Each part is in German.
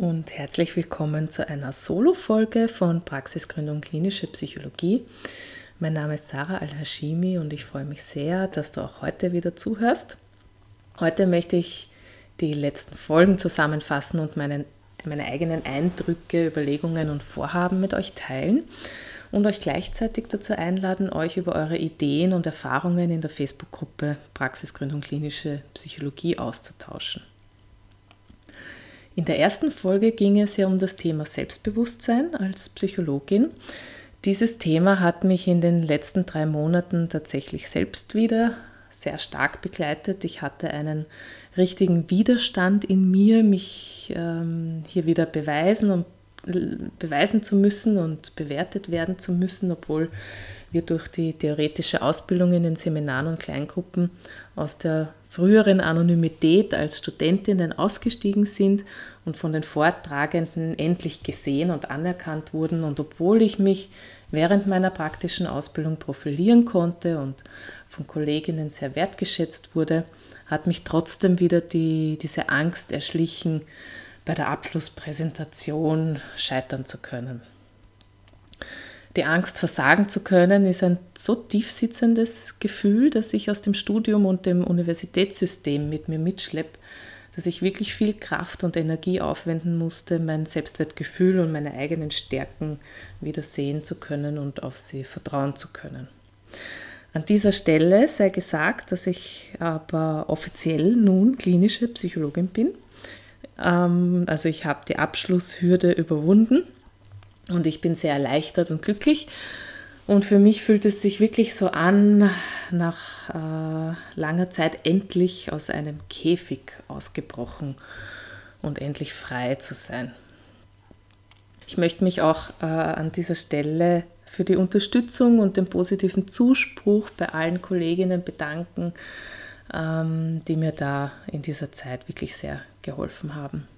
und herzlich willkommen zu einer Solo-Folge von Praxisgründung Klinische Psychologie. Mein Name ist Sarah Al-Hashimi und ich freue mich sehr, dass du auch heute wieder zuhörst. Heute möchte ich die letzten Folgen zusammenfassen und meinen, meine eigenen Eindrücke, Überlegungen und Vorhaben mit euch teilen und euch gleichzeitig dazu einladen, euch über eure Ideen und Erfahrungen in der Facebook-Gruppe Praxisgründung Klinische Psychologie auszutauschen. In der ersten Folge ging es ja um das Thema Selbstbewusstsein als Psychologin. Dieses Thema hat mich in den letzten drei Monaten tatsächlich selbst wieder sehr stark begleitet. Ich hatte einen richtigen Widerstand in mir, mich ähm, hier wieder beweisen und beweisen zu müssen und bewertet werden zu müssen, obwohl wir durch die theoretische Ausbildung in den Seminaren und Kleingruppen aus der früheren Anonymität als Studentinnen ausgestiegen sind und von den Vortragenden endlich gesehen und anerkannt wurden. Und obwohl ich mich während meiner praktischen Ausbildung profilieren konnte und von Kolleginnen sehr wertgeschätzt wurde, hat mich trotzdem wieder die, diese Angst erschlichen, bei der Abschlusspräsentation scheitern zu können. Die Angst, versagen zu können, ist ein so tiefsitzendes Gefühl, das ich aus dem Studium und dem Universitätssystem mit mir mitschleppe, dass ich wirklich viel Kraft und Energie aufwenden musste, mein Selbstwertgefühl und meine eigenen Stärken wieder sehen zu können und auf sie vertrauen zu können. An dieser Stelle sei gesagt, dass ich aber offiziell nun klinische Psychologin bin ähm, also ich habe die Abschlusshürde überwunden und ich bin sehr erleichtert und glücklich. Und für mich fühlt es sich wirklich so an, nach äh, langer Zeit endlich aus einem Käfig ausgebrochen und endlich frei zu sein. Ich möchte mich auch äh, an dieser Stelle für die Unterstützung und den positiven Zuspruch bei allen Kolleginnen bedanken, ähm, die mir da in dieser Zeit wirklich sehr geholfen haben.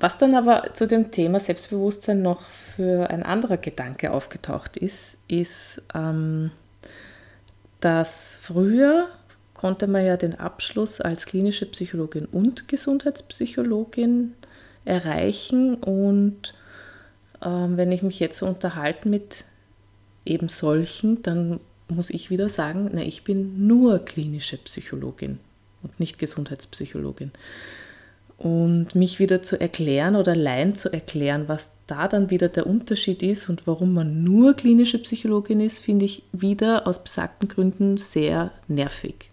Was dann aber zu dem Thema Selbstbewusstsein noch für ein anderer Gedanke aufgetaucht ist, ist, ähm, dass früher konnte man ja den Abschluss als klinische Psychologin und Gesundheitspsychologin erreichen und ähm, wenn ich mich jetzt so unterhalte mit eben solchen, dann muss ich wieder sagen, na, ich bin nur klinische Psychologin und nicht Gesundheitspsychologin. Und mich wieder zu erklären oder allein zu erklären, was da dann wieder der Unterschied ist und warum man nur klinische Psychologin ist, finde ich wieder aus besagten Gründen sehr nervig.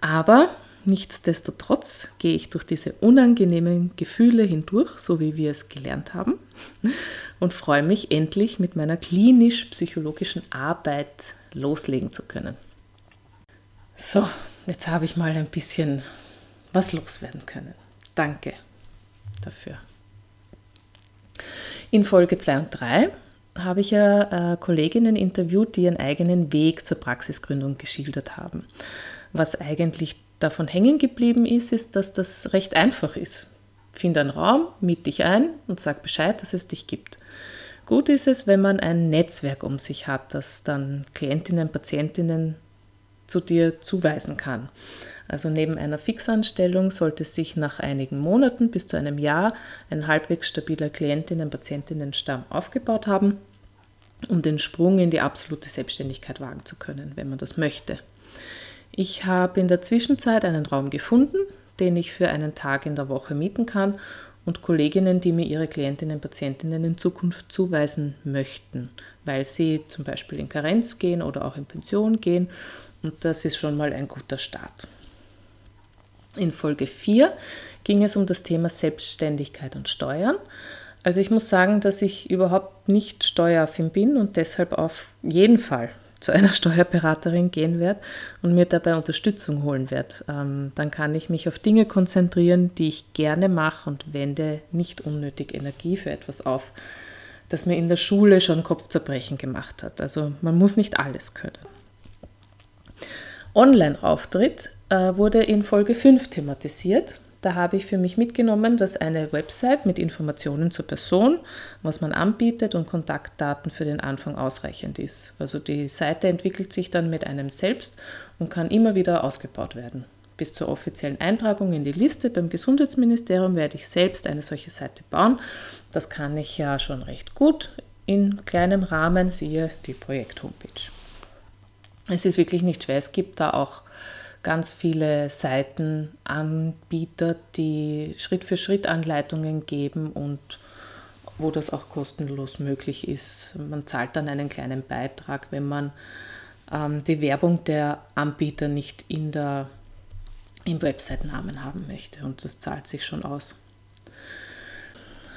Aber nichtsdestotrotz gehe ich durch diese unangenehmen Gefühle hindurch, so wie wir es gelernt haben, und freue mich endlich mit meiner klinisch-psychologischen Arbeit loslegen zu können. So, jetzt habe ich mal ein bisschen was loswerden können. Danke dafür. In Folge 2 und 3 habe ich ja äh, Kolleginnen interviewt, die ihren eigenen Weg zur Praxisgründung geschildert haben. Was eigentlich davon hängen geblieben ist, ist, dass das recht einfach ist. Finde einen Raum, miet dich ein und sag Bescheid, dass es dich gibt. Gut ist es, wenn man ein Netzwerk um sich hat, das dann Klientinnen, Patientinnen zu dir zuweisen kann. Also neben einer Fixanstellung sollte sich nach einigen Monaten bis zu einem Jahr ein halbwegs stabiler Klientinnen-Patientinnenstamm aufgebaut haben, um den Sprung in die absolute Selbstständigkeit wagen zu können, wenn man das möchte. Ich habe in der Zwischenzeit einen Raum gefunden, den ich für einen Tag in der Woche mieten kann und Kolleginnen, die mir ihre Klientinnen Patientinnen in Zukunft zuweisen möchten, weil sie zum Beispiel in Karenz gehen oder auch in Pension gehen. Und das ist schon mal ein guter Start. In Folge 4 ging es um das Thema Selbstständigkeit und Steuern. Also ich muss sagen, dass ich überhaupt nicht steueraffin bin und deshalb auf jeden Fall zu einer Steuerberaterin gehen werde und mir dabei Unterstützung holen werde. Ähm, dann kann ich mich auf Dinge konzentrieren, die ich gerne mache und wende nicht unnötig Energie für etwas auf, das mir in der Schule schon Kopfzerbrechen gemacht hat. Also man muss nicht alles können. Online-Auftritt wurde in Folge 5 thematisiert. Da habe ich für mich mitgenommen, dass eine Website mit Informationen zur Person, was man anbietet und Kontaktdaten für den Anfang ausreichend ist. Also die Seite entwickelt sich dann mit einem selbst und kann immer wieder ausgebaut werden. bis zur offiziellen Eintragung in die Liste beim Gesundheitsministerium werde ich selbst eine solche Seite bauen. Das kann ich ja schon recht gut in kleinem Rahmen, siehe die Projekt-Homepage. Es ist wirklich nicht schwer. Es gibt da auch ganz viele Seitenanbieter, die Schritt für Schritt Anleitungen geben und wo das auch kostenlos möglich ist. Man zahlt dann einen kleinen Beitrag, wenn man ähm, die Werbung der Anbieter nicht in der, im Website-Namen haben möchte und das zahlt sich schon aus.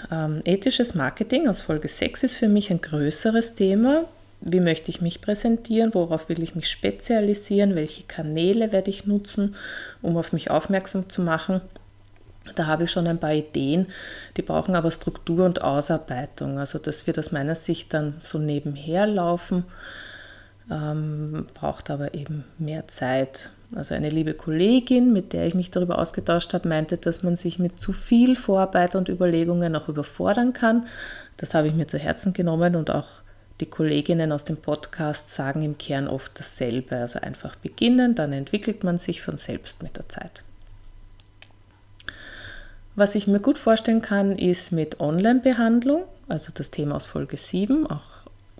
Ähm, ethisches Marketing aus Folge 6 ist für mich ein größeres Thema. Wie möchte ich mich präsentieren? Worauf will ich mich spezialisieren? Welche Kanäle werde ich nutzen, um auf mich aufmerksam zu machen? Da habe ich schon ein paar Ideen, die brauchen aber Struktur und Ausarbeitung. Also das wird aus meiner Sicht dann so nebenher laufen, ähm, braucht aber eben mehr Zeit. Also eine liebe Kollegin, mit der ich mich darüber ausgetauscht habe, meinte, dass man sich mit zu viel Vorarbeit und Überlegungen auch überfordern kann. Das habe ich mir zu Herzen genommen und auch die Kolleginnen aus dem Podcast sagen im Kern oft dasselbe. Also einfach beginnen, dann entwickelt man sich von selbst mit der Zeit. Was ich mir gut vorstellen kann, ist mit Online-Behandlung, also das Thema aus Folge 7, auch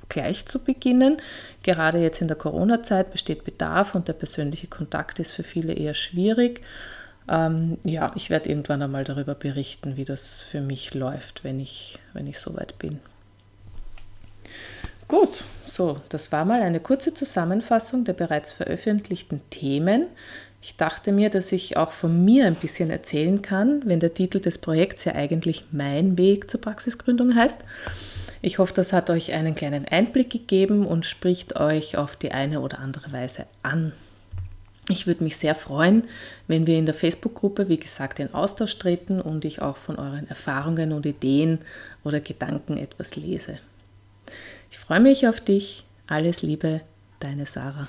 gleich zu beginnen. Gerade jetzt in der Corona-Zeit besteht Bedarf und der persönliche Kontakt ist für viele eher schwierig. Ähm, ja, ich werde irgendwann einmal darüber berichten, wie das für mich läuft, wenn ich, wenn ich soweit bin. Gut, so, das war mal eine kurze Zusammenfassung der bereits veröffentlichten Themen. Ich dachte mir, dass ich auch von mir ein bisschen erzählen kann, wenn der Titel des Projekts ja eigentlich Mein Weg zur Praxisgründung heißt. Ich hoffe, das hat euch einen kleinen Einblick gegeben und spricht euch auf die eine oder andere Weise an. Ich würde mich sehr freuen, wenn wir in der Facebook-Gruppe, wie gesagt, in Austausch treten und ich auch von euren Erfahrungen und Ideen oder Gedanken etwas lese. Ich freue mich auf dich. Alles Liebe, deine Sarah.